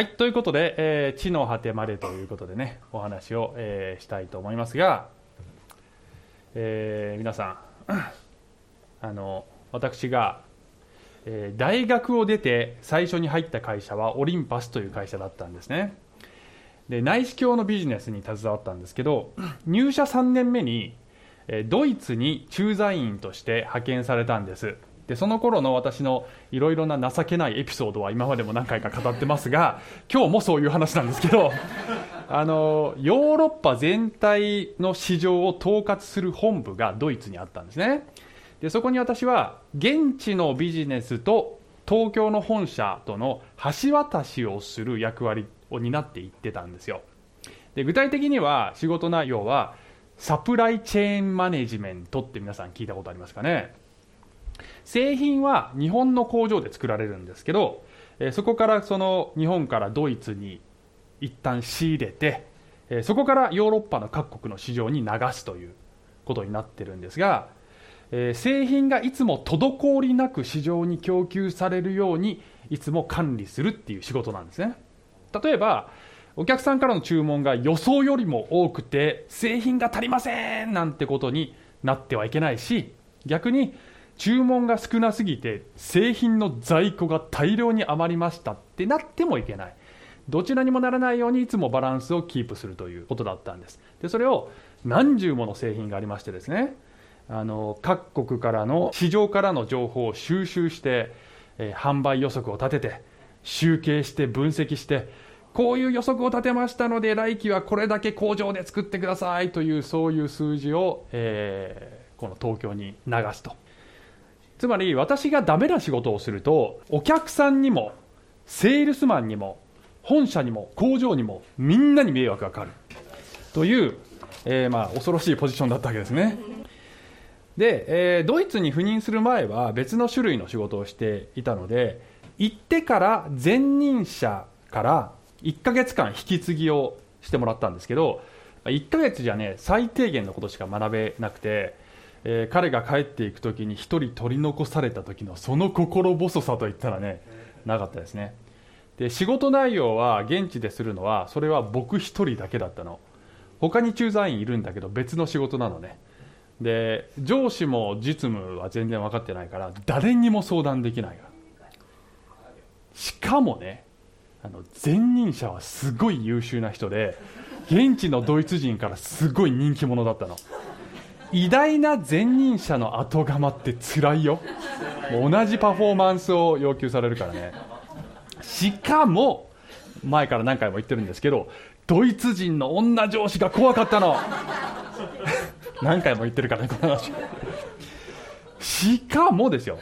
はい、ということで、えー地の果てまでということでね、お話を、えーしたいと思いますが、えー皆さん、あの、私が、えー大学を出て最初に入った会社はオリンパスという会社だったんですね。で、内視鏡のビジネスに携わったんですけど、入社3年目に、えドイツに駐在員として派遣されたんです。でその頃の私のいろいろな情けないエピソードは今までも何回か語ってますが 今日もそういう話なんですけど あのヨーロッパ全体の市場を統括する本部がドイツにあったんですね。でそこに私は現地のビジネスと東京の本社との橋渡しをする役割を担っていってたんですよ。で具体的には仕事内容はサプライチェーンマネジメントって皆さん聞いたことありますかね。製品は日本の工場で作られるんですけど、えそこからその日本からドイツに一旦仕入れて、えそこからヨーロッパの各国の市場に流すということになってるんですが、え製品がいつも滞りなく市場に供給されるようにいつも管理するっていう仕事なんですね。例えばお客さんからの注文が予想よりも多くて製品が足りませんなんてことになってはいけないし逆に注文が少なすぎて製品の在庫が大量に余りましたってなってもいけない。どちらにもならないようにいつもバランスをキープするということだったんです。でそれを何十もの製品がありましてですね。あの各国からの市場からの情報を収集して、えー販売予測を立てて集計して分析してこういう予測を立てましたので来期はこれだけ工場で作ってくださいというそういう数字を、えーこの東京に流すと。つまり私がダメな仕事をするとお客さんにもセールスマンにも本社にも工場にもみんなに迷惑がかかる。という、えーまあ恐ろしいポジションだったわけですね。で、えードイツに赴任する前は別の種類の仕事をしていたので行ってから前任者から1ヶ月間引き継ぎをしてもらったんですけど1ヶ月じゃね最低限のことしか学べなくて、えー彼が帰っていく時に1人取り残された時のその心細さといったらねなかったですね。で仕事内容は現地でするのはそれは僕1人だけだったの。他に駐在員いるんだけど別の仕事なのね。で上司も実務は全然分かってないから誰にも相談できないから。しかもねあの前任者はすごい優秀な人で現地のドイツ人からすごい人気者だったの偉大な前任者の後釜って辛いよ。同じパフォーマンスを要求されるからね。しかも前から何回も言ってるんですけどドイツ人の女上司が怖かったの。何回も言ってるからねこの話。しかもですよ。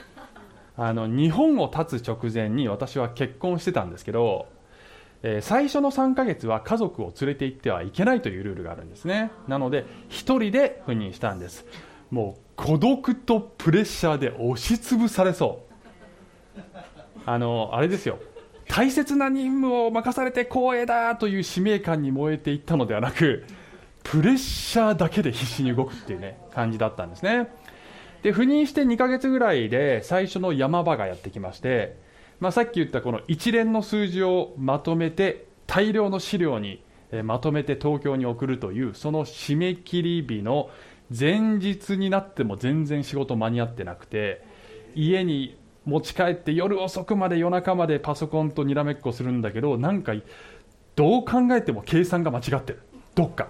あの日本を立つ直前に私は結婚してたんですけど、えー最初の3ヶ月は家族を連れて行ってはいけないというルールがあるんですね。なので1人で赴任したんです。もう孤独とプレッシャーで押しつぶされそう。あのあれですよ。大切な任務を任されて光栄だという使命感に燃えていったのではなくプレッシャーだけで必死に動くっていうね感じだったんですね。で赴任して2ヶ月ぐらいで最初の山場がやってきまして、まあ、さっき言ったこの一連の数字をまとめて大量の資料にまとめて東京に送るというその締め切り日の前日になっても全然仕事間に合ってなくて家に持ち帰って夜遅くまで夜中までパソコンとにらめっこするんだけどなんかどう考えても計算が間違ってる。どっか。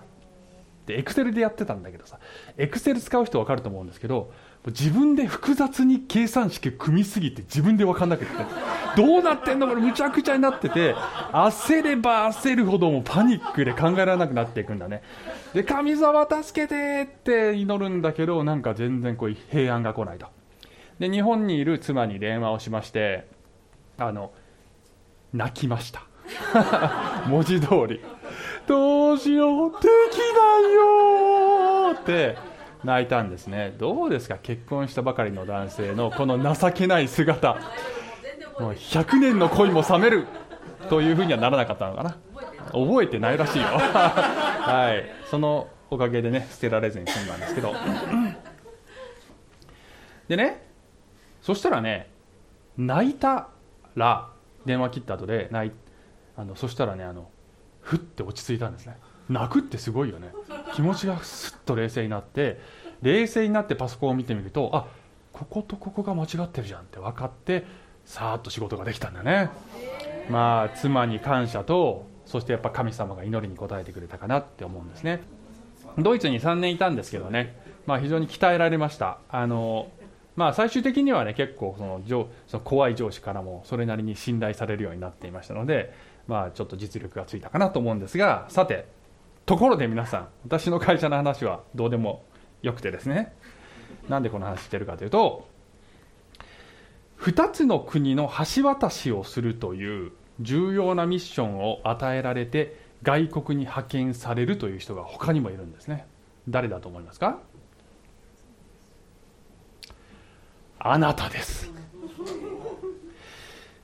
でエクセルでやってたんだけどさエクセル使う人分かると思うんですけど自分で複雑に計算式組みすぎて自分で分かんなくて。どうなってんのこれむちゃくちゃになってて焦れば焦るほどもパニックで考えられなくなっていくんだね。で神様助けてって祈るんだけどなんか全然こう平安が来ないと。で日本にいる妻に電話をしましてあの泣きました。文字通り。どうしよう？できないよって。泣いたんですね。どうですか？結婚したばかりの男性のこの情けない姿。もう100年の恋も冷める。というふうにはならなかったのかな。覚えてないらしいよ。はい。そのおかげでね捨てられずに済んだんですけど。でねそしたらね泣いたら電話切った後で泣いあのそしたらねあのふって落ち着いたんですね。泣くってすごいよね。気持ちがすっと冷静になって冷静になってパソコンを見てみるとあこことここが間違ってるじゃんって分かってさーっと仕事ができたんだね。まあ妻に感謝とそしてやっぱ神様が祈りに応えてくれたかなって思うんですね。ドイツに3年いたんですけどね、まあ、非常に鍛えられました。あのまあ、最終的にはね結構その上その怖い上司からもそれなりに信頼されるようになっていましたので、まあ、ちょっと実力がついたかなと思うんですがさてところで皆さん私の会社の話はどうでもよくてですね。なんでこの話してるかというと2つの国の橋渡しをするという重要なミッションを与えられて外国に派遣されるという人が他にもいるんですね。誰だと思いますか？あなたです。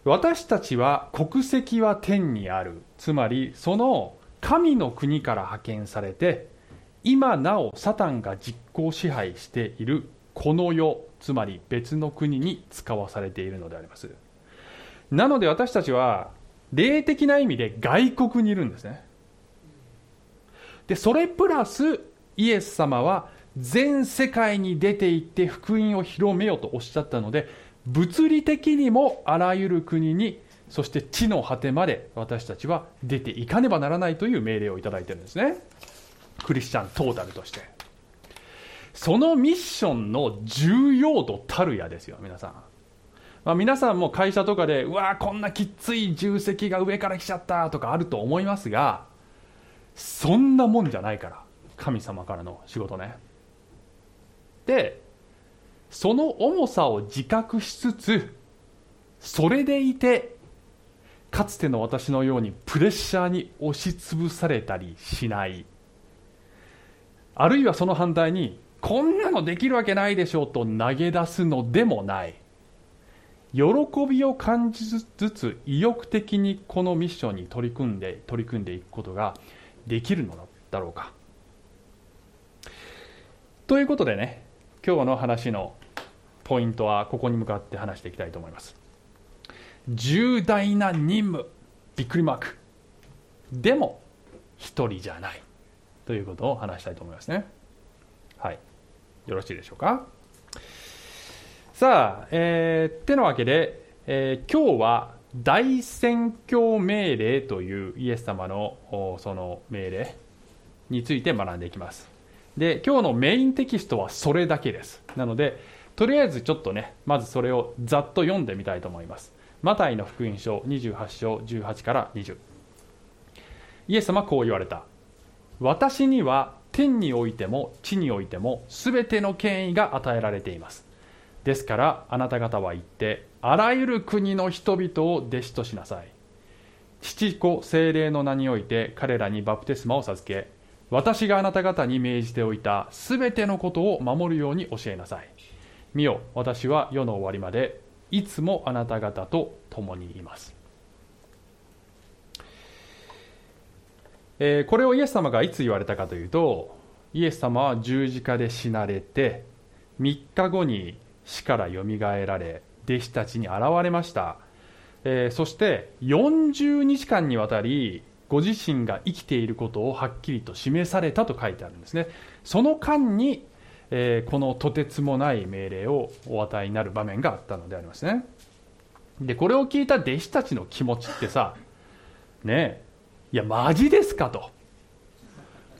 私たちは国籍は天にある。つまりその神の国から派遣されて今なおサタンが実行支配しているこの世つまり別の国に使わされているのであります。なので私たちは霊的な意味で外国にいるんですね。でそれプラスイエス様は全世界に出て行って福音を広めようとおっしゃったので物理的にもあらゆる国にそして地の果てまで私たちは出ていかねばならないという命令をいただいてるんですね。クリスチャントータルとして。そのミッションの重要度たるやですよ皆さん、まあ、皆さんも会社とかでうわこんなきつい重責が上から来ちゃったとかあると思いますがそんなもんじゃないから神様からの仕事ね。でその重さを自覚しつつそれでいてかつての私のようにプレッシャーに押しつぶされたりしない。あるいはその反対にこんなのできるわけないでしょうと投げ出すのでもない。喜びを感じつつ意欲的にこのミッションに取り組んで取り組んでいくことができるのだろうか。ということでね今日の話のポイントはここに向かって話していきたいと思います。重大な任務びっくりマーク。でも一人じゃないということを話したいと思いますね。はい。よろしいでしょうか。さあ、えー、ってなわけで、えー、今日は大宣教命令というイエス様のその命令について学んでいきます。で今日のメインテキストはそれだけです。なのでとりあえずちょっとねまずそれをざっと読んでみたいと思います。マタイの福音書28章18から20イエス様はこう言われた。私には天においても地においても全ての権威が与えられています。ですからあなた方は言ってあらゆる国の人々を弟子としなさい。父子精霊の名において彼らにバプテスマを授け私があなた方に命じておいたすべてのことを守るように教えなさい。見よ私は世の終わりまでいつもあなた方と共にいます、えー、これをイエス様がいつ言われたかというとイエス様は十字架で死なれて3日後に死からよみがえられ弟子たちに現れました、えー、そして40日間にわたりご自身が生きていることをはっきりと示されたと書いてあるんですね。その間に、えー、このとてつもない命令をお与えになる場面があったのでありますね。でこれを聞いた弟子たちの気持ちってさねいやマジですかと。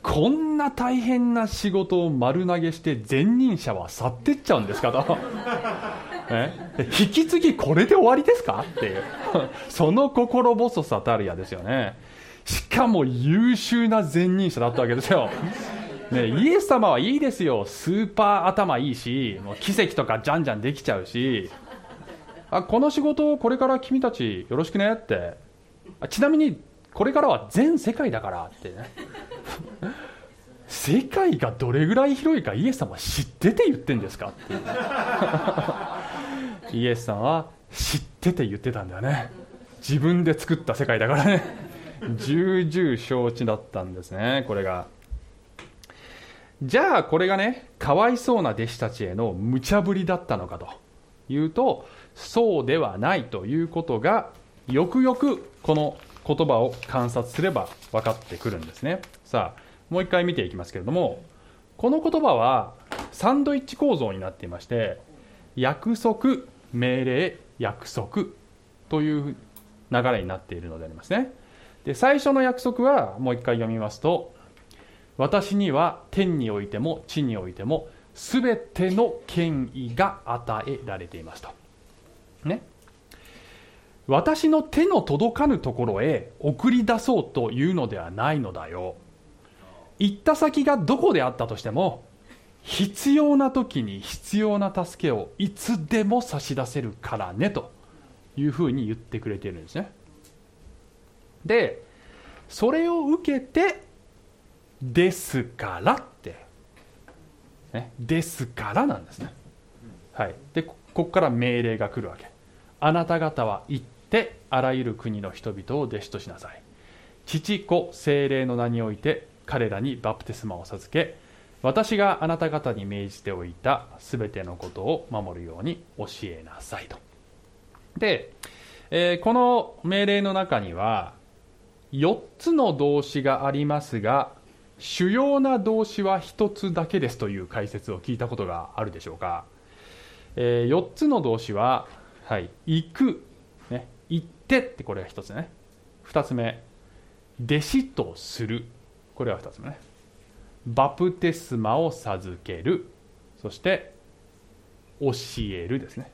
こんな大変な仕事を丸投げして前任者は去ってっちゃうんですかと。引き継ぎこれで終わりですかっていう。その心細さたるやですよね。しかも優秀な前任者だったわけですよ。ね、イエス様はいいですよ、スーパー頭いいし、もう奇跡とかじゃんじゃんできちゃうし、あこの仕事をこれから君たちよろしくね？って、ちなみにこれからは全世界だからってね、世界がどれぐらい広いかイエス様は知ってて言ってんですか？って イエスさんは知ってて言ってたんだよね、自分で作った世界だからね。重々承知だったんですねこれが。じゃあこれがねかわいそうな弟子たちへの無茶ぶりだったのかというとそうではないということがよくよくこの言葉を観察すれば分かってくるんですね。さあもう一回見ていきますけれどもこの言葉はサンドイッチ構造になっていまして約束命令約束という流れになっているのでありますね。で最初の約束はもう一回読みますと私には天においても地においても全ての権威が与えられていますと。ね。私の手の届かぬところへ送り出そうというのではないのだよ。行った先がどこであったとしても必要な時に必要な助けをいつでも差し出せるからねというふうに言ってくれているんですね。でそれを受けてですからって、ね、ですからなんですね。はい。でここから命令が来るわけ。あなた方は行ってあらゆる国の人々を弟子としなさい。父子精霊の名において彼らにバプテスマを授け私があなた方に命じておいたすべてのことを守るように教えなさいと。で、えー、この命令の中には4つの動詞がありますが主要な動詞は1つだけですという解説を聞いたことがあるでしょうか、えー、4つの動詞は、はい、行く、ね、行ってってこれが1つね。2つ目弟子とする。これは2つ目ね。バプテスマを授ける。そして教えるですね。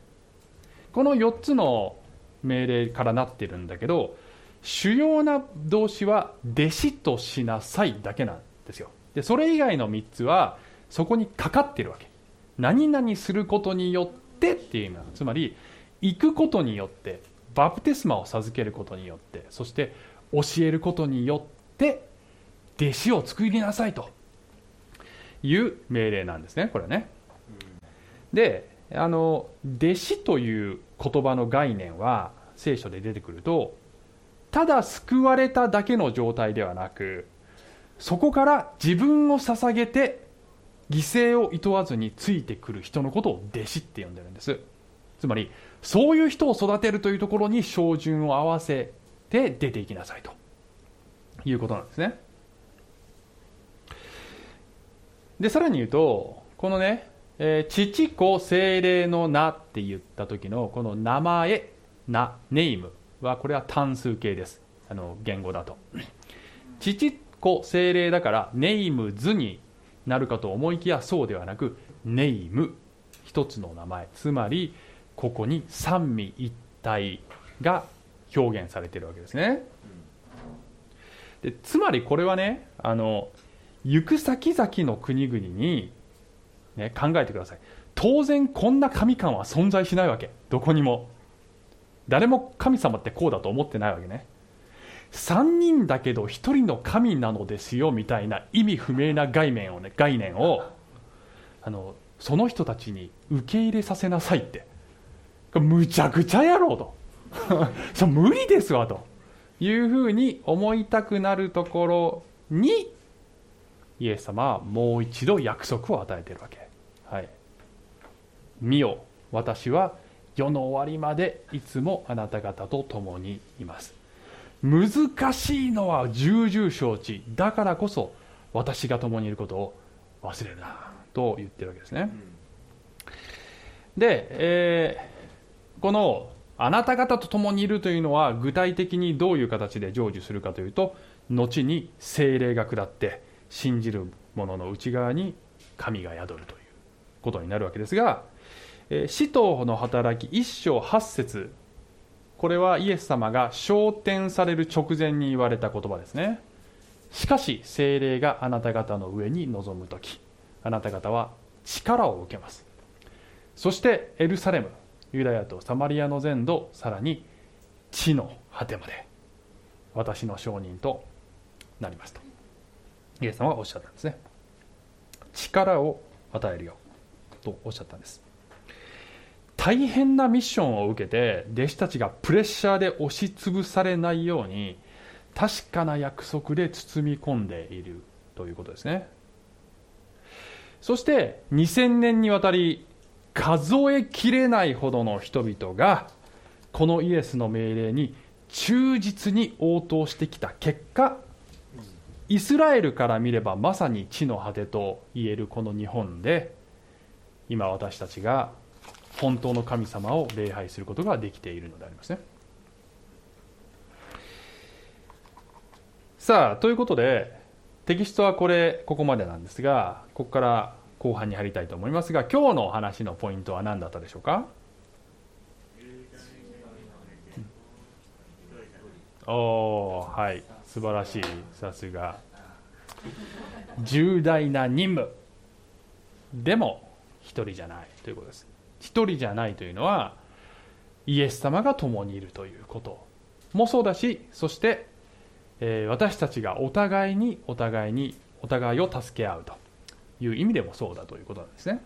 この4つの命令からなってるんだけど主要な動詞は弟子としなさいだけなんですよ。でそれ以外の3つはそこにかかってるわけ。何々することによってっていう意味なの。つまり行くことによってバプテスマを授けることによってそして教えることによって弟子を作りなさいと。いう命令なんですねこれね。であの弟子という言葉の概念は聖書で出てくるとただ救われただけの状態ではなくそこから自分を捧げて犠牲をいとわずについてくる人のことを弟子って呼んでるんです。つまりそういう人を育てるというところに照準を合わせて出ていきなさいと。いうことなんですね。でさらに言うとこのね、えー、父子精霊の名って言った時のこの名前名ネームはこれは単数形です。あの言語だと。父子精霊だからネームズになるかと思いきやそうではなくネーム一つの名前。つまりここに三位一体が表現されているわけですね。でつまりこれはねあの行く先々の国々に、ね、考えてください。当然こんな神感は存在しないわけ。どこにも。誰も神様ってこうだと思ってないわけね。3人だけど1人の神なのですよみたいな意味不明な概念をね概念をあのその人たちに受け入れさせなさいって。むちゃくちゃやろうと。そ無理ですわと。いうふうに思いたくなるところにイエス様はもう一度約束を与えているわけ。はい、見よ私は世の終わりまでいつもあなた方と共にいます。難しいのは重々承知。だからこそ私が共にいることを忘れるなと言ってるわけですね、で、えー、このあなた方と共にいるというのは具体的にどういう形で成就するかというと後に精霊が下って信じる者の内側に神が宿るということになるわけですが使徒の働き一章八節これはイエス様が昇天される直前に言われた言葉ですね。しかし精霊があなた方の上に臨む時あなた方は力を受けます。そしてエルサレムユダヤとサマリアの全土さらに地の果てまで私の証人となりますとイエス様はおっしゃったんですね。力を与えるよとおっしゃったんです。大変なミッションを受けて弟子たちがプレッシャーで押しつぶされないように確かな約束で包み込んでいるということですね。そして2000年にわたり数えきれないほどの人々がこのイエスの命令に忠実に応答してきた結果イスラエルから見ればまさに地の果てと言えるこの日本で今私たちが本当の神様を礼拝することができているのでありますね。さあということでテキストはこれここまでなんですがここから後半に入りたいと思いますが今日の話のポイントは何だったでしょうか？おおはい。素晴らしい。さすが。重大な任務。でも一人じゃない。ということです。一人じゃないというのはイエス様が共にいるということもそうだしそして、えー、私たちがお互いにお互いにお互いを助け合うという意味でもそうだということなんですね。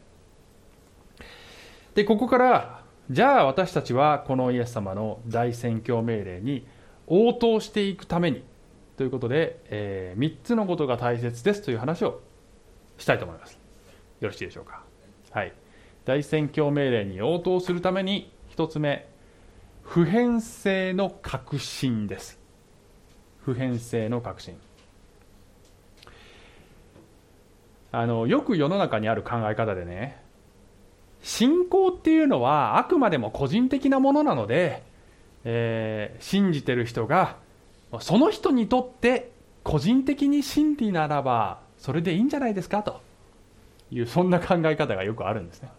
でここからじゃあ私たちはこのイエス様の大宣教命令に応答していくためにということで、えー、3つのことが大切ですという話をしたいと思います。よろしいでしょうか？はい。大宣教命令に応答するために1つ目普遍性の確信です。普遍性の確信。あのよく世の中にある考え方でね信仰っていうのはあくまでも個人的なものなのでえー、信じてる人がその人にとって個人的に真理ならばそれでいいんじゃないですかというそんな考え方がよくあるんですね。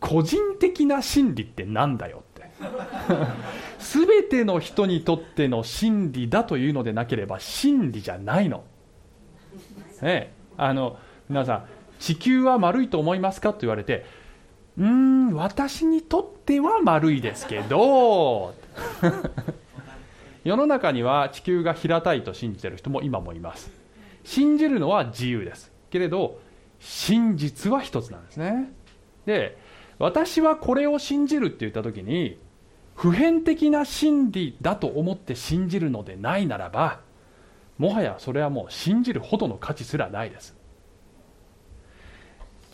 個人的な真理ってなんだよって。全ての人にとっての真理だというのでなければ真理じゃないの。ねあの皆さん地球は丸いと思いますかと言われてうーん私にとっては丸いですけど。世の中には地球が平たいと信じてる人も今もいます。信じるのは自由です。けれど真実は一つなんですね。で私はこれを信じるって言った時に普遍的な真理だと思って信じるのでないならばもはやそれはもう信じるほどの価値すらないです。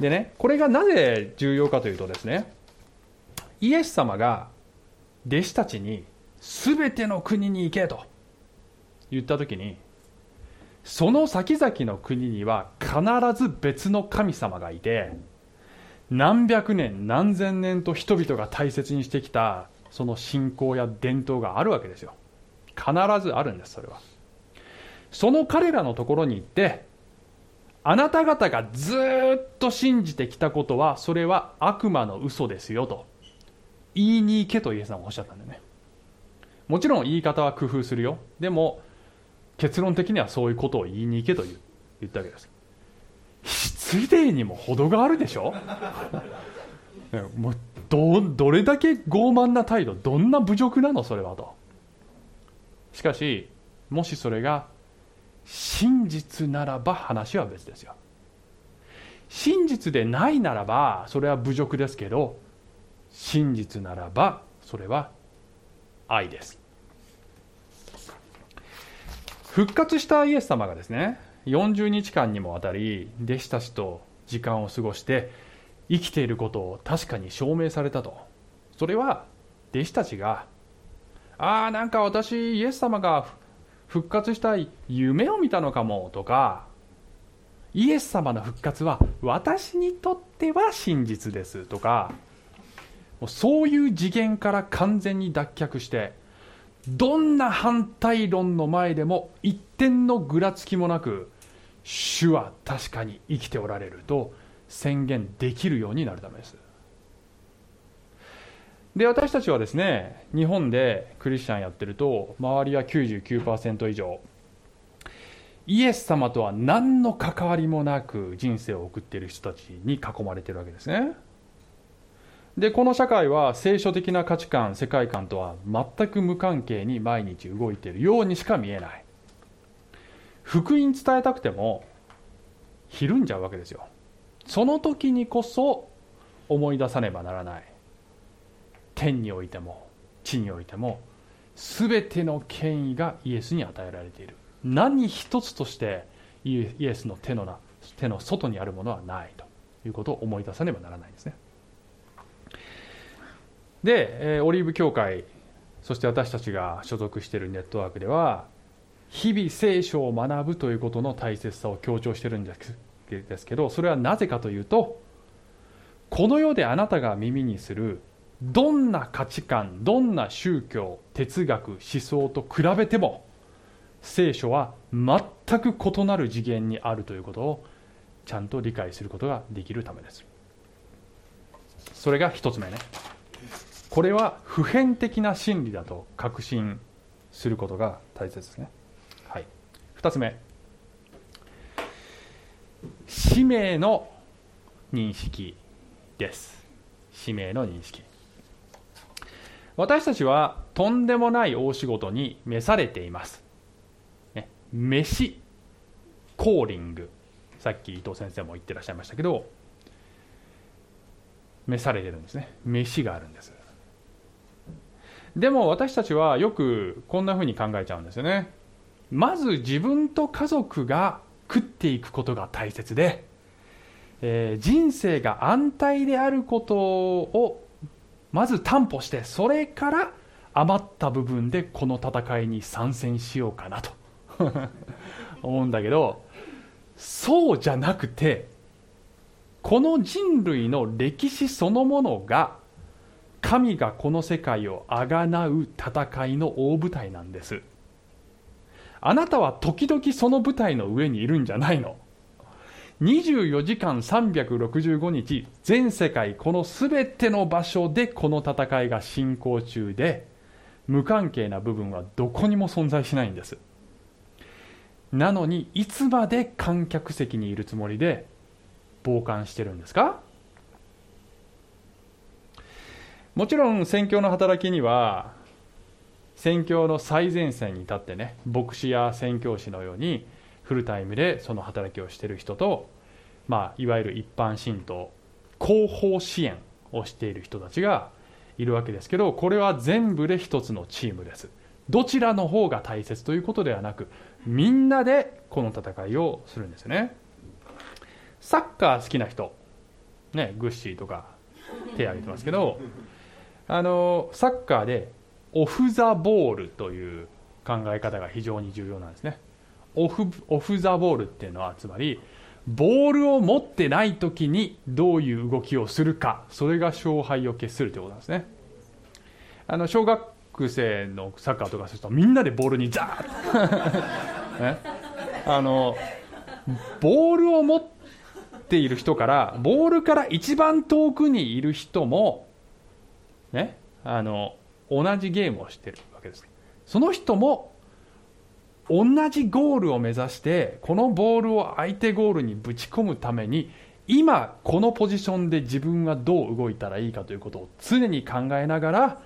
でねこれがなぜ重要かというとですねイエス様が弟子たちに全ての国に行けと言った時にその先々の国には必ず別の神様がいて何百年何千年と人々が大切にしてきたその信仰や伝統があるわけですよ。必ずあるんですそれは。その彼らのところに行ってあなた方がずっと信じてきたことはそれは悪魔の嘘ですよと言いに行けとイエス様はおっしゃったんだよね。もちろん言い方は工夫するよ。でも結論的にはそういうことを言いに行けと言ったわけです。失礼にも程があるでしょ？もうどどれだけ傲慢な態度どんな侮辱なのそれはと。しかしもしそれが真実ならば話は別ですよ。真実でないならばそれは侮辱ですけど真実ならばそれは愛です。復活したイエス様がですね40日間にもわたり弟子たちと時間を過ごして生きていることを確かに証明されたと。それは弟子たちがああなんか私イエス様が復活したい夢を見たのかもとかイエス様の復活は私にとっては真実ですとかそういう次元から完全に脱却してどんな反対論の前でも一点のぐらつきもなく主は確かに生きておられると宣言できるようになるためです。で私たちはですね日本でクリスチャンやってると周りは99%以上。イエス様とは何の関わりもなく人生を送っている人たちに囲まれてるわけですね。でこの社会は聖書的な価値観世界観とは全く無関係に毎日動いているようにしか見えない。福音伝えたくてもひるんじゃうわけですよ。その時にこそ思い出さねばならない。天においても地においても全ての権威がイエスに与えられている。何一つとしてイエスの手のな手の外にあるものはない。ということを思い出さねばならないんですね。で、えオリーブ教会そして私たちが所属しているネットワークでは日々聖書を学ぶということの大切さを強調してるんですけどそれはなぜかというとこの世であなたが耳にするどんな価値観どんな宗教哲学思想と比べても聖書は全く異なる次元にあるということをちゃんと理解することができるためです。それが一つ目ね。これは普遍的な真理だと確信することが大切ですね。2つ目。使命の認識です。使命の認識。私たちはとんでもない大仕事に召されています、ね、飯コーリング。さっき伊藤先生も言ってらっしゃいましたけど召されてるんですね。飯があるんです。でも私たちはよくこんなふうに考えちゃうんですよね。まず自分と家族が食っていくことが大切で、えー、人生が安泰であることをまず担保してそれから余った部分でこの戦いに参戦しようかなと 思うんだけどそうじゃなくてこの人類の歴史そのものが神がこの世界をあがなう戦いの大舞台なんです。あなたは時々その舞台の上にいるんじゃないの？24時間365日全世界この全ての場所でこの戦いが進行中で無関係な部分はどこにも存在しないんです。なのにいつまで観客席にいるつもりで傍観してるんですか？もちろん宣教の働きには宣教の最前線に立ってね牧師や宣教師のようにフルタイムでその働きをしている人と、まあ、いわゆる一般信徒広報支援をしている人たちがいるわけですけどこれは全部で一つのチームです。どちらの方が大切ということではなくみんなでこの戦いをするんですよね。サッカー好きな人ねグッシーとか手挙げてますけどあのサッカーでオフ・ザ・ボールという考え方が非常に重要なんですね。オフオフ・ザ・ボールっていうのはつまりボールを持ってない時にどういう動きをするかそれが勝敗を決するということなんですね。あの小学生のサッカーとかするとみんなでボールにザーッ、ね、あのボールを持っている人からボールから一番遠くにいる人もね。あの同じゲームをしてるわけです。その人も同じゴールを目指してこのボールを相手ゴールにぶち込むために今このポジションで自分はどう動いたらいいかということを常に考えながら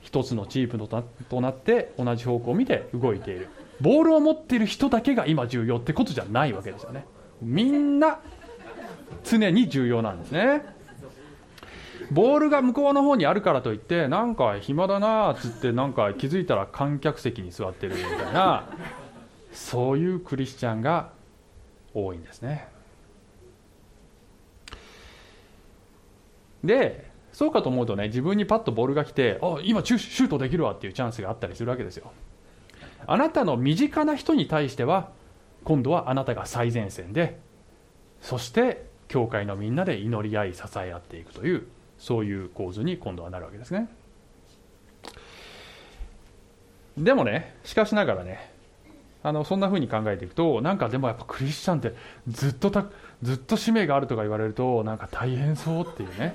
一つのチームとなって同じ方向を見て動いている。ボールを持っている人だけが今重要ってことじゃないわけですよね。みんな常に重要なんですね。ボールが向こうの方にあるからといってなんか暇だなっつってなんか気づいたら観客席に座ってるみたいなそういうクリスチャンが多いんですね。でそうかと思うとね自分にパッとボールが来てあ今シュートできるわっていうチャンスがあったりするわけですよ。あなたの身近な人に対しては今度はあなたが最前線でそして教会のみんなで祈り合い支え合っていくというそういう構図に今度はなるわけですね。でもねしかしながらねあのそんな風に考えていくとなんかでもやっぱクリスチャンってずっとたずっと使命があるとか言われるとなんか大変そうっていうね。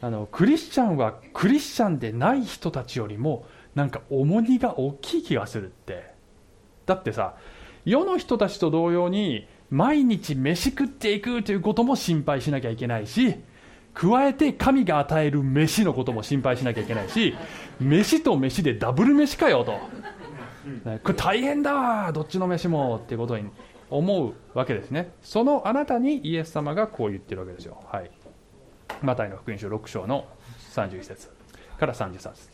あのクリスチャンはクリスチャンでない人たちよりもなんか重荷が大きい気がするって。だってさ世の人たちと同様に毎日飯食っていくということも心配しなきゃいけないし加えて神が与える飯のことも心配しなきゃいけないし飯と飯でダブル飯かよと。これ大変だわどっちの飯もっていうことに思うわけですね。そのあなたにイエス様がこう言ってるわけですよ。はい。マタイの福音書6章の31節。から33節。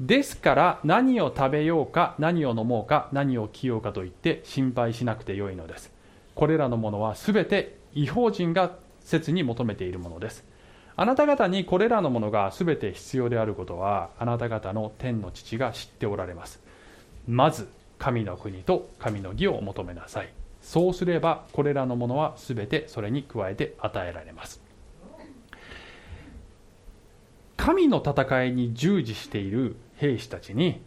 ですから何を食べようか何を飲もうか何を着ようかと言って心配しなくてよいのです。これらのものは全て違法人が切に求めているものです。あなた方にこれらのものが全て必要であることはあなた方の天の父が知っておられます。まず神の国と神の義を求めなさい。そうすればこれらのものは全てそれに加えて与えられます。神の戦いに従事している兵士たちに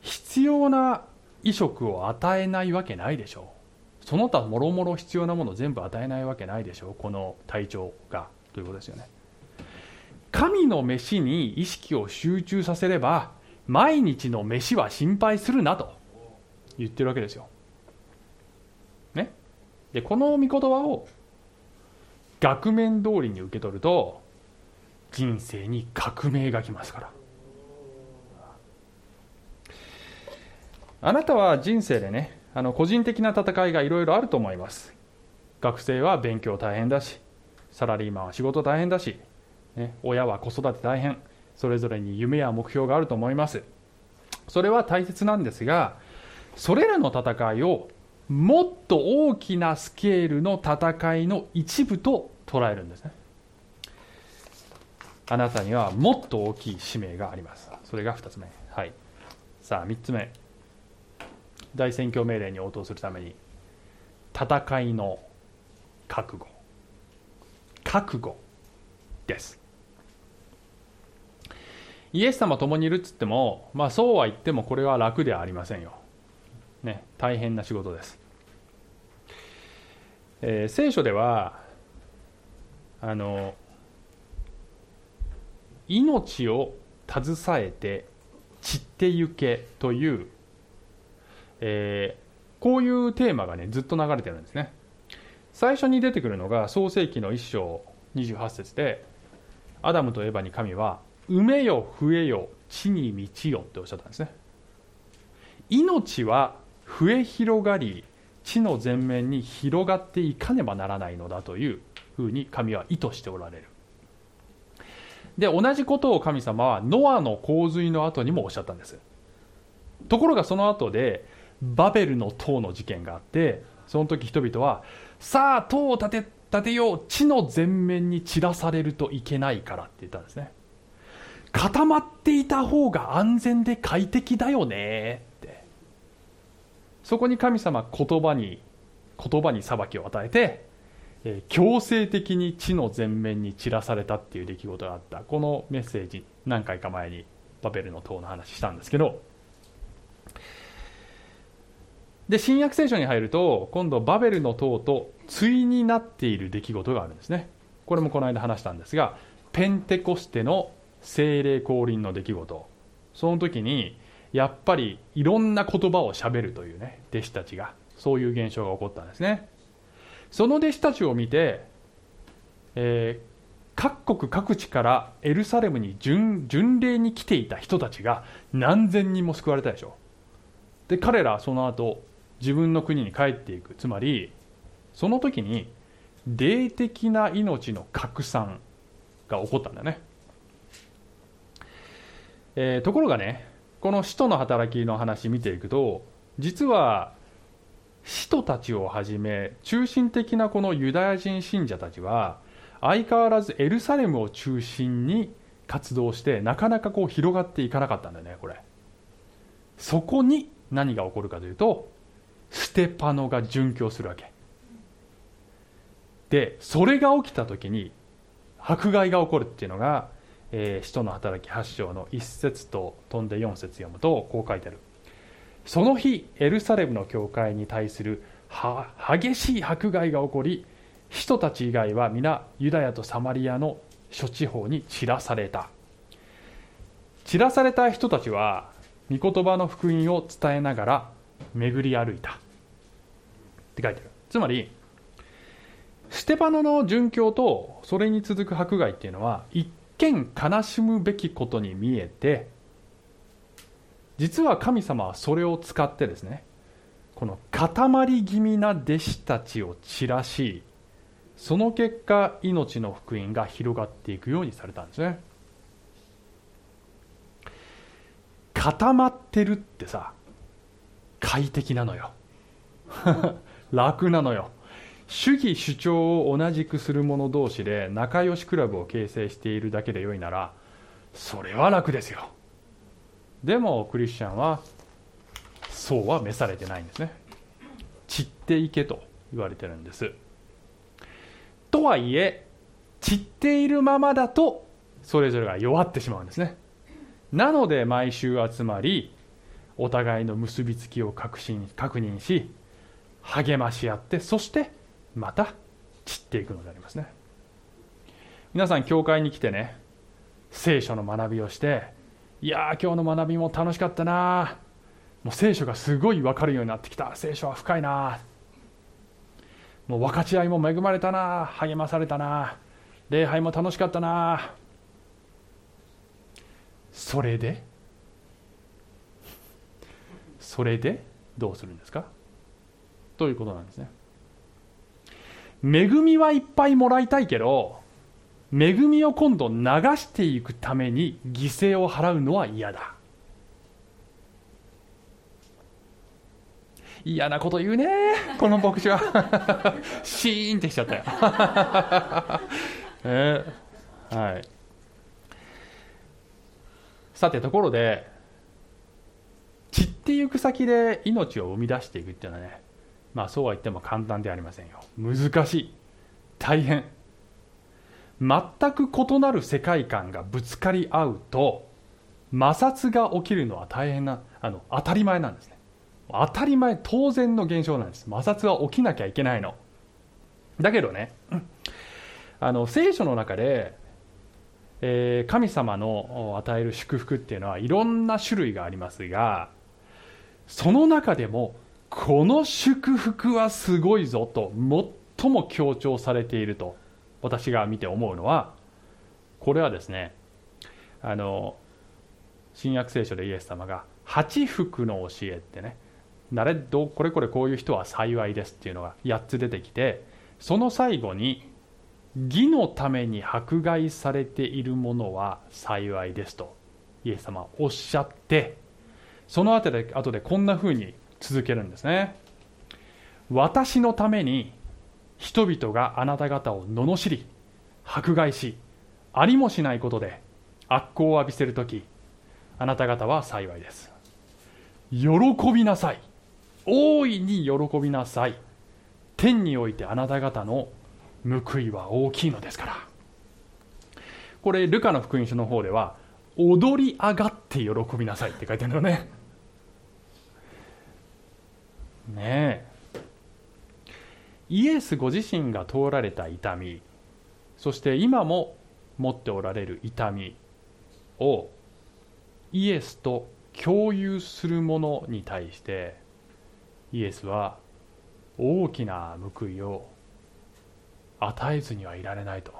必要な衣食を与えないわけないでしょう。その他もろもろ必要なもの全部与えないわけないでしょう。この体調が。ということですよね。神の飯に意識を集中させれば毎日の飯は心配するなと言ってるわけですよ。ね、でこの御言葉を額面通りに受け取ると人生に革命が来ますから。あなたは人生でねあの個人的な戦いがいろいろあると思います。学生は勉強大変だしサラリーマンは仕事大変だしね、親は子育て大変それぞれに夢や目標があると思います。それは大切なんですがそれらの戦いをもっと大きなスケールの戦いの一部と捉えるんですね。あなたにはもっと大きい使命があります。それが2つ目。はい。さあ3つ目。大宣教命令に応答するために戦いの覚悟。覚悟です。イエス様共にいるっつっても、まあ、そうは言ってもこれは楽ではありませんよ、ね、大変な仕事です、えー、聖書ではあの命を携えて散ってゆけという、えー、こういうテーマがねずっと流れてるんですね。最初に出てくるのが創世紀の一章28節でアダムとエバに神は埋めよ増えよ地に満ちよっておっしゃったんですね。命は増え広がり地の全面に広がっていかねばならないのだというふうに神は意図しておられる。で同じことを神様はノアの洪水の後にもおっしゃったんです。ところがその後でバベルの塔の事件があってその時人々はさあ塔を建て建てよう地の全面に散らされるといけないからって言ったんですね。固まっていた方が安全で快適だよね。って。そこに神様言葉に言葉に裁きを与えて、えー、強制的に地の全面に散らされたっていう出来事があった。このメッセージ何回か前にバベルの塔の話したんですけど。で新約聖書に入ると今度バベルの塔と対になっている出来事があるんですね。これもこの間話したんですがペンテコステの精霊降臨の出来事。その時にやっぱりいろんな言葉をしゃべるというね弟子たちがそういう現象が起こったんですね。その弟子たちを見て、えー、各国各地からエルサレムに巡巡礼に来ていた人たちが何千人も救われたでしょ。で彼らはその後自分の国に帰っていく。つまりその時に霊的な命の拡散が起こったんだね。えー、ところがねこの使徒の働きの話見ていくと実は使徒たちをはじめ中心的なこのユダヤ人信者たちは相変わらずエルサレムを中心に活動してなかなかこう広がっていかなかったんだよねこれ。そこに何が起こるかというとステパノが殉教するわけ。でそれが起きた時に迫害が起こるっていうのがえー、使徒の働き8章の1節と飛んで4節読むとこう書いてある。その日エルサレムの教会に対する激しい迫害が起こり人たち以外は皆ユダヤとサマリアの諸地方に散らされた。散らされた人たちは御言葉の福音を伝えながら巡り歩いた。って書いてある。つまりステパノの殉教とそれに続く迫害っていうのは一見悲しむべきことに見えて実は神様はそれを使ってですねこの塊気味な弟子たちを散らしその結果命の福音が広がっていくようにされたんですね。固まってるってさ快適なのよ。楽なのよ。主義主張を同じくする者同士で仲良しクラブを形成しているだけでよいならそれは楽ですよ。でもクリスチャンはそうは召されてないんですね。散っていけと言われてるんです。とはいえ散っているままだとそれぞれが弱ってしまうんですね。なので毎週集まりお互いの結びつきを確信確認し励まし合ってそしてまた散っていくのでありますね。皆さん教会に来てね聖書の学びをしていやー今日の学びも楽しかったなもう聖書がすごい分かるようになってきた。聖書は深いなもう分かち合いも恵まれたな励まされたな礼拝も楽しかったなそれで？それでどうするんですか？ということなんですね。恵みはいっぱいもらいたいけど恵みを今度流していくために犠牲を払うのは嫌だ。嫌なこと言うね。この牧師は。シーンってしちゃったよ、えー、はい。さてところで散っていく先で命を生み出していくっていうのはねまあそうは言っても簡単ではありませんよ。難しい。大変。全く異なる世界観がぶつかり合うと摩擦が起きるのは大変なあの当たり前なんですね。当たり前当然の現象なんです。摩擦は起きなきゃいけないの。だけどね あの聖書の中で、えー、神様の与える祝福っていうのはいろんな種類がありますがその中でもこの祝福はすごいぞと最も強調されていると私が見て思うのはこれはですねあの新約聖書でイエス様が八福の教えってね誰どこれこれこういう人は幸いですっていうのが8つ出てきてその最後に義のために迫害されているものは幸いですとイエス様はおっしゃってその後で後でこんなふうに続けるんですね。私のために人々があなた方を罵り迫害しありもしないことで悪行を浴びせる時あなた方は幸いです。喜びなさい。大いに喜びなさい。天においてあなた方の報いは大きいのですから。これルカの福音書の方では踊り上がって喜びなさいって書いてあるのね。ねえイエスご自身が通られた痛みそして今も持っておられる痛みをイエスと共有する者に対してイエスは大きな報いを与えずにはいられないと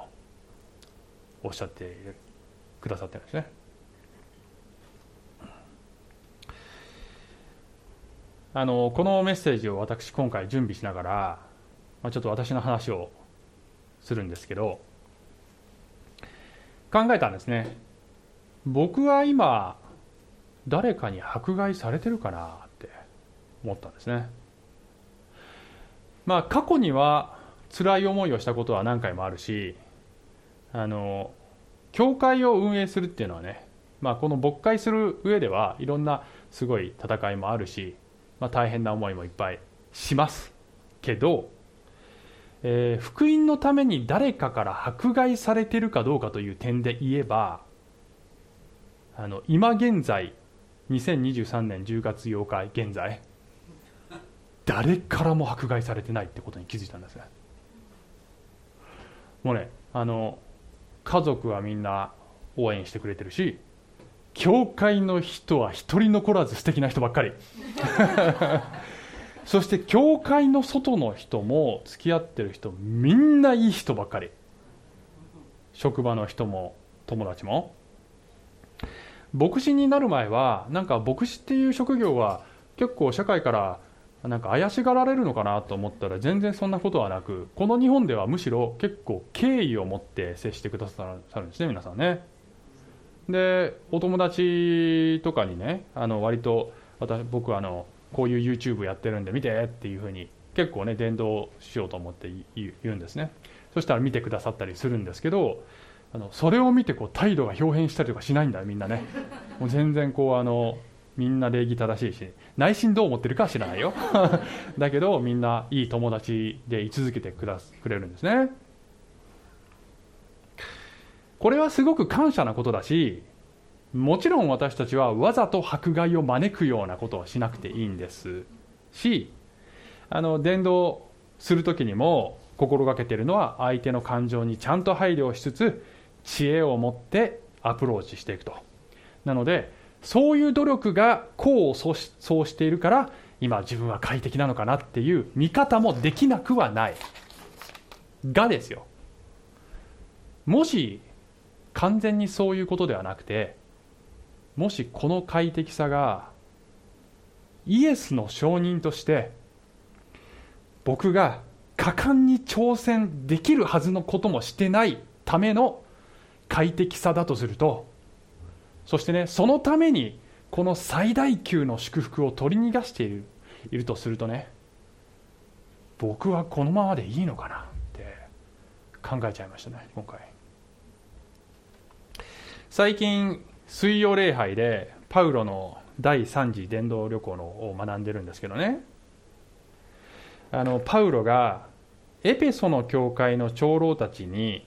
おっしゃってくださってるんですね。あのこのメッセージを私今回準備しながらまあ、ちょっと私の話をするんですけど考えたんですね。僕は今誰かに迫害されてるかなって思ったんですね。まあ過去には辛い思いをしたことは何回もあるしあの教会を運営するっていうのはね、まあ、この牧会する上ではいろんなすごい戦いもあるし、まあ、大変な思いもいっぱいしますけどえー、福音のために誰かから迫害されてるかどうかという点で言えばあの今現在2023年10月8日現在誰からも迫害されてないってことに気づいたんですね。もうねあの家族はみんな応援してくれてるし教会の人は一人残らず素敵な人ばっかり。そして教会の外の人も付き合ってる人みんないい人ばっかり。職場の人も友達も。牧師になる前はなんか牧師っていう職業は結構社会からなんか怪しがられるのかなと思ったら全然そんなことはなくこの日本ではむしろ結構敬意を持って接してくださるんですね皆さんね。でお友達とかにねあの割と私僕あのこういう YouTube やってるんで見てっていうふうに結構ね伝道しようと思って言うんですね。そしたら見てくださったりするんですけどあのそれを見てこう態度が表変したりとかしないんだみんなね。もう全然こうあのみんな礼儀正しいし内心どう思ってるかは知らないよ。だけどみんないい友達で居続けてくだくれるんですね。これはすごく感謝なことだしもちろん私たちはわざと迫害を招くようなことはしなくていいんです。しあの伝道する時にも心がけているのは相手の感情にちゃんと配慮しつつ知恵を持ってアプローチしていくと。なのでそういう努力が功を奏しているから今自分は快適なのかなっていう見方もできなくはない。がですよ。もし完全にそういうことではなくてもしこの快適さがイエスの証人として僕が果敢に挑戦できるはずのこともしてないための快適さだとするとそしてねそのためにこの最大級の祝福を取り逃がしているいるとするとね僕はこのままでいいのかなって考えちゃいましたね今回。最近水曜礼拝でパウロの第3次伝道旅行のを学んでるんですけどね。あのパウロがエペソの教会の長老たちに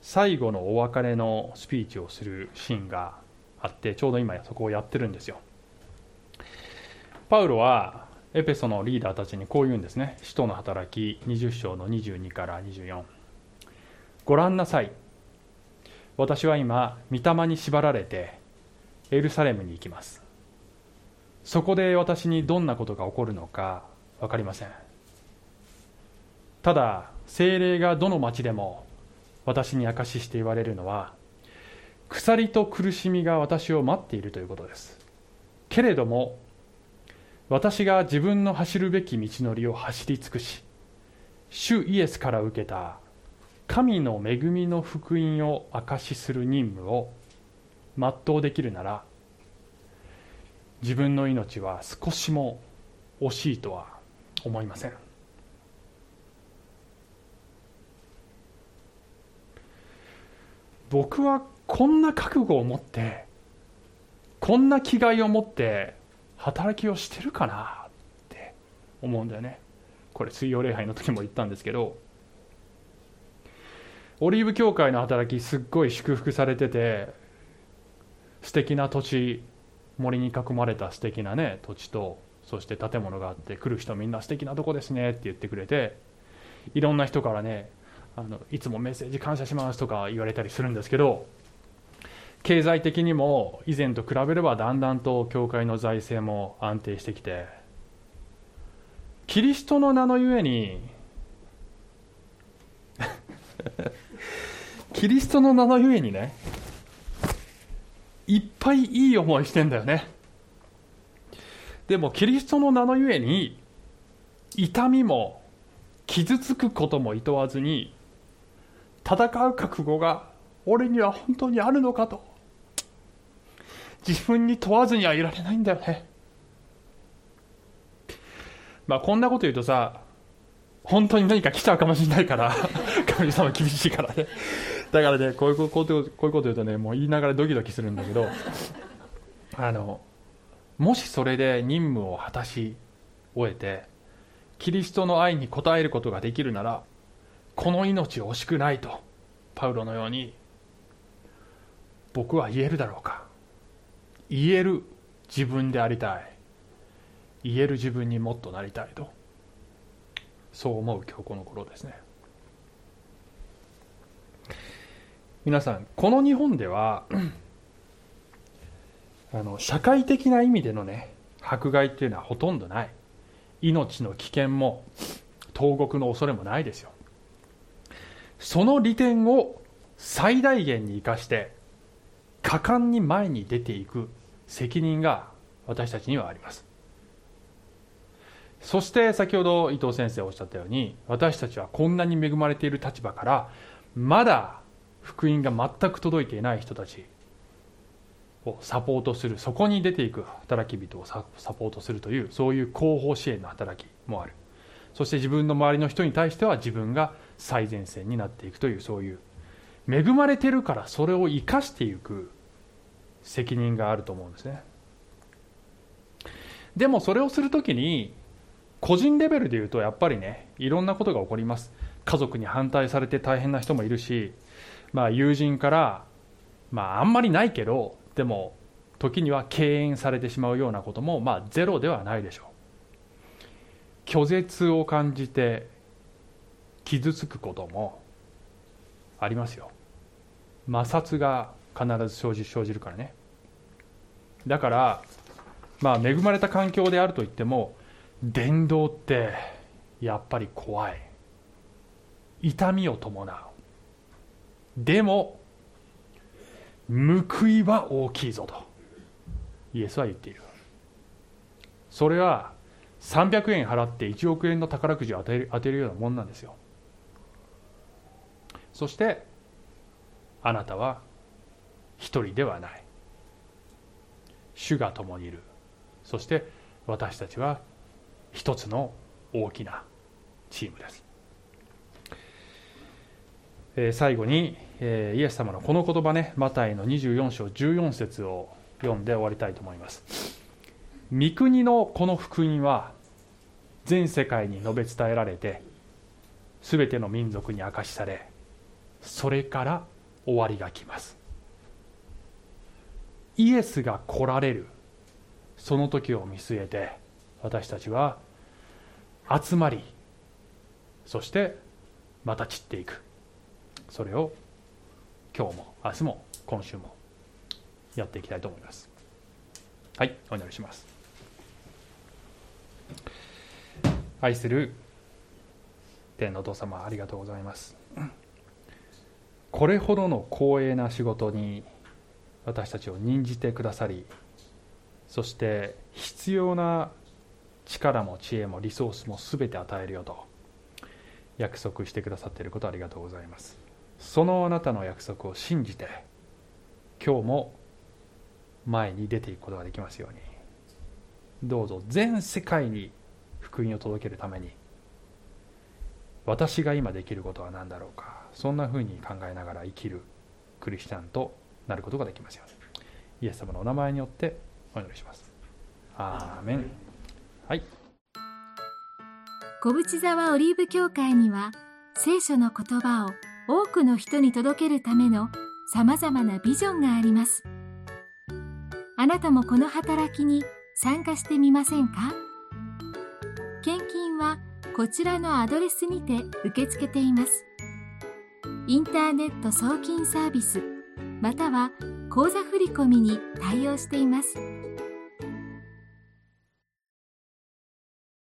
最後のお別れのスピーチをするシーンがあってちょうど今そこをやってるんですよ。パウロはエペソのリーダーたちにこう言うんですね。使徒の働き20章の22から24ご覧なさい。私は今御霊に縛られてエルサレムに行きます。そこで私にどんなことが起こるのか分かりません。ただ精霊がどの町でも私に証しして言われるのは鎖と苦しみが私を待っているということです。けれども私が自分の走るべき道のりを走り尽くし主イエスから受けた神の恵みの福音を証しする任務を全うできるなら自分の命は少しも惜しいとは思いません。僕はこんな覚悟を持ってこんな気概を持って働きをしてるかなって思うんだよね。これ水曜礼拝の時も言ったんですけどオリーブ教会の働きすっごい祝福されてて素敵な土地森に囲まれた素敵なね土地とそして建物があって来る人みんな素敵なとこですねって言ってくれていろんな人からねあのいつもメッセージ感謝しますとか言われたりするんですけど経済的にも以前と比べればだんだんと教会の財政も安定してきてキリストの名のゆえにキリストの名のゆえにねいっぱいいい思いしてんだよね。でもキリストの名のゆえに痛みも傷つくこともいとわずに戦う覚悟が俺には本当にあるのかと。自分に問わずにはいられないんだよね。まあこんなこと言うとさ本当に何か来ちゃうかもしれないから神様厳しいからね。だからねこういうことこういうこと言うとねもう言いながらドキドキするんだけど あのもしそれで任務を果たし終えてキリストの愛に応えることができるならこの命惜しくないとパウロのように僕は言えるだろうか。言える自分でありたい。言える自分にもっとなりたいと。そう思う今日この頃ですね皆さんこの日本では あの社会的な意味でのね迫害っていうのはほとんどない。命の危険も投獄の恐れもないですよ。その利点を最大限に生かして果敢に前に出ていく責任が私たちにはあります。そして先ほど伊藤先生おっしゃったように私たちはこんなに恵まれている立場からまだ福音が全く届いていない人たちをサポートするそこに出ていく働き人をサポートするというそういう後方支援の働きもある。そして自分の周りの人に対しては自分が最前線になっていくというそういう恵まれてるからそれを生かしていく責任があると思うんですね。でもそれをするときに個人レベルで言うとやっぱりねいろんなことが起こります。家族に反対されて大変な人もいるし、まあ、友人から、まあ、あんまりないけどでも時には敬遠されてしまうようなことも、まあ、ゼロではないでしょう。拒絶を感じて傷つくこともありますよ。摩擦が必ず生じ生じるからね。だからまあ恵まれた環境であるといっても伝道ってやっぱり怖い。痛みを伴う。でも報いは大きいぞとイエスは言っている。それは300円払って1億円の宝くじを当てる当てるようなもんなんですよ。そしてあなたは一人ではない。主が共にいる。そして私たちは一つの大きなチームです、えー、最後に、えー、イエス様のこの言葉ねマタイの24章14節を読んで終わりたいと思います。御国のこの福音は全世界に述べ伝えられて全ての民族に明かしされそれから終わりが来ます。イエスが来られるその時を見据えて私たちは集まりそしてまた散っていく。それを今日も明日も今週もやっていきたいと思います。はいお祈りします。愛する天のお父様ありがとうございます。これほどの光栄な仕事に私たちを任じてくださりそして必要な力も知恵もリソースも全て与えるよと約束してくださっていることありがとうございます。そのあなたの約束を信じて今日も前に出ていくことができますように。どうぞ全世界に福音を届けるために私が今できることは何だろうか。そんなふうに考えながら生きるクリスチャンとなることができますように。イエス様のお名前によってお祈りします。アーメン。はい。小淵沢オリーブ教会には聖書の言葉を多くの人に届けるためのさまざまなビジョンがあります。あなたもこの働きに参加してみませんか？献金はこちらのアドレスにて受け付けています。インターネット送金サービスまたは口座振込に対応しています。